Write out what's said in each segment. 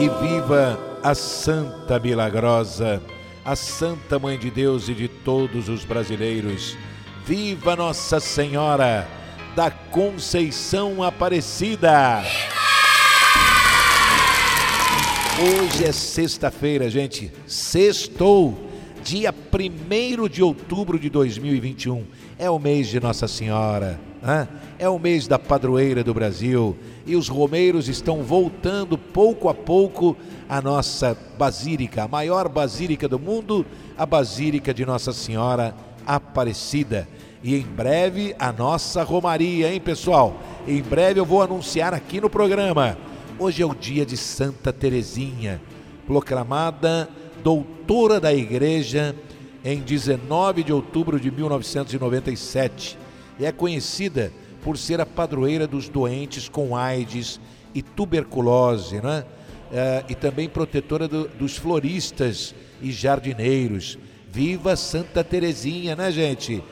E viva a Santa Milagrosa, a Santa Mãe de Deus e de todos os brasileiros. Viva Nossa Senhora da Conceição Aparecida! Hoje é sexta-feira, gente. Sextou, dia 1 de outubro de 2021. É o mês de Nossa Senhora, é o mês da padroeira do Brasil. E os romeiros estão voltando pouco a pouco à nossa basílica, a maior basílica do mundo, a Basílica de Nossa Senhora Aparecida. E em breve a nossa Romaria, hein, pessoal? Em breve eu vou anunciar aqui no programa. Hoje é o dia de Santa Teresinha, proclamada doutora da Igreja em 19 de outubro de 1997. E é conhecida por ser a padroeira dos doentes com AIDS e tuberculose, né? Eh, e também protetora do- dos floristas e jardineiros. Viva Santa Teresinha, né, gente?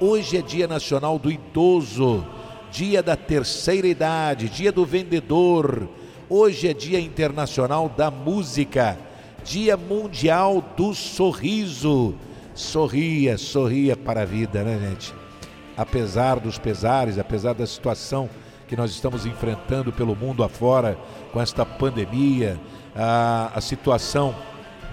Hoje é Dia Nacional do Idoso, Dia da Terceira Idade, Dia do Vendedor. Hoje é Dia Internacional da Música, Dia Mundial do Sorriso. Sorria, sorria para a vida, né, gente? Apesar dos pesares, apesar da situação que nós estamos enfrentando pelo mundo afora com esta pandemia, a, a situação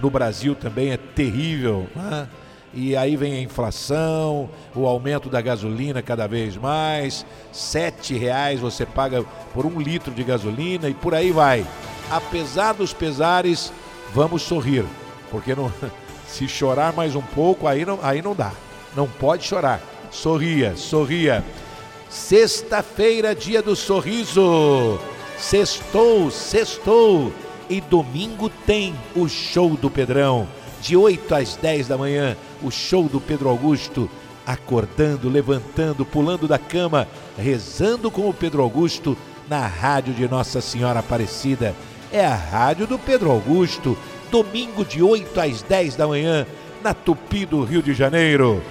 no Brasil também é terrível, né? E aí vem a inflação, o aumento da gasolina cada vez mais, sete reais você paga por um litro de gasolina e por aí vai. Apesar dos pesares, vamos sorrir, porque não, se chorar mais um pouco, aí não, aí não dá. Não pode chorar. Sorria, sorria. Sexta-feira, dia do sorriso. Sextou, sextou. E domingo tem o show do Pedrão. De 8 às 10 da manhã, o show do Pedro Augusto. Acordando, levantando, pulando da cama, rezando com o Pedro Augusto na rádio de Nossa Senhora Aparecida. É a rádio do Pedro Augusto. Domingo de 8 às 10 da manhã, na Tupi do Rio de Janeiro.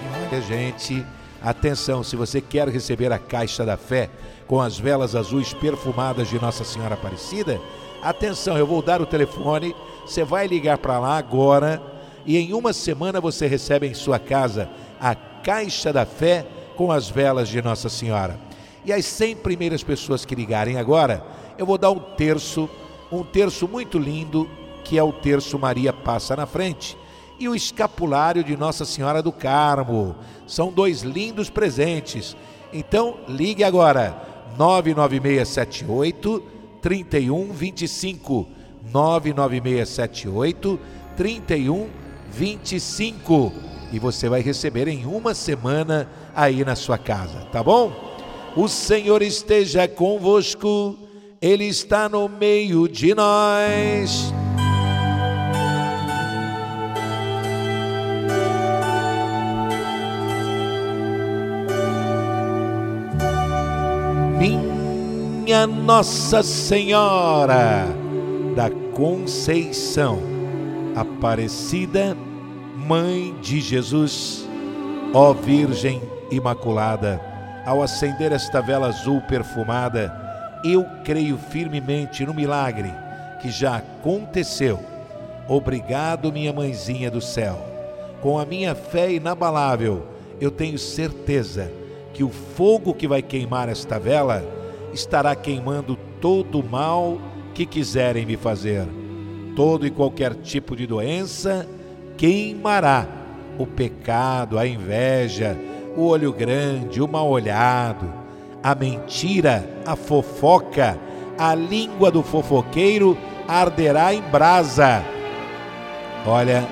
E olha, gente, atenção, se você quer receber a caixa da fé com as velas azuis perfumadas de Nossa Senhora Aparecida, atenção, eu vou dar o telefone, você vai ligar para lá agora e em uma semana você recebe em sua casa a caixa da fé com as velas de Nossa Senhora. E as 100 primeiras pessoas que ligarem agora, eu vou dar um terço, um terço muito lindo, que é o terço Maria Passa na Frente e o escapulário de Nossa Senhora do Carmo. São dois lindos presentes. Então, ligue agora. 99678 3125. 99678 3125. E você vai receber em uma semana aí na sua casa, tá bom? O Senhor esteja convosco, Ele está no meio de nós. Minha Nossa Senhora da Conceição, Aparecida, Mãe de Jesus, ó Virgem Imaculada, ao acender esta vela azul perfumada, eu creio firmemente no milagre que já aconteceu. Obrigado, minha mãezinha do céu. Com a minha fé inabalável, eu tenho certeza que o fogo que vai queimar esta vela estará queimando todo o mal que quiserem me fazer. Todo e qualquer tipo de doença queimará. O pecado, a inveja, o olho grande, o mal olhado, a mentira, a fofoca, a língua do fofoqueiro arderá em brasa. Olha,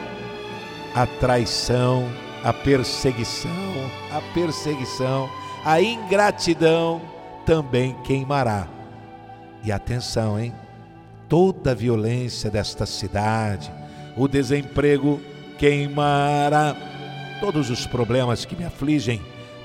a traição, a perseguição, a perseguição, a ingratidão também queimará. E atenção, hein? Toda a violência desta cidade, o desemprego queimará. Todos os problemas que me afligem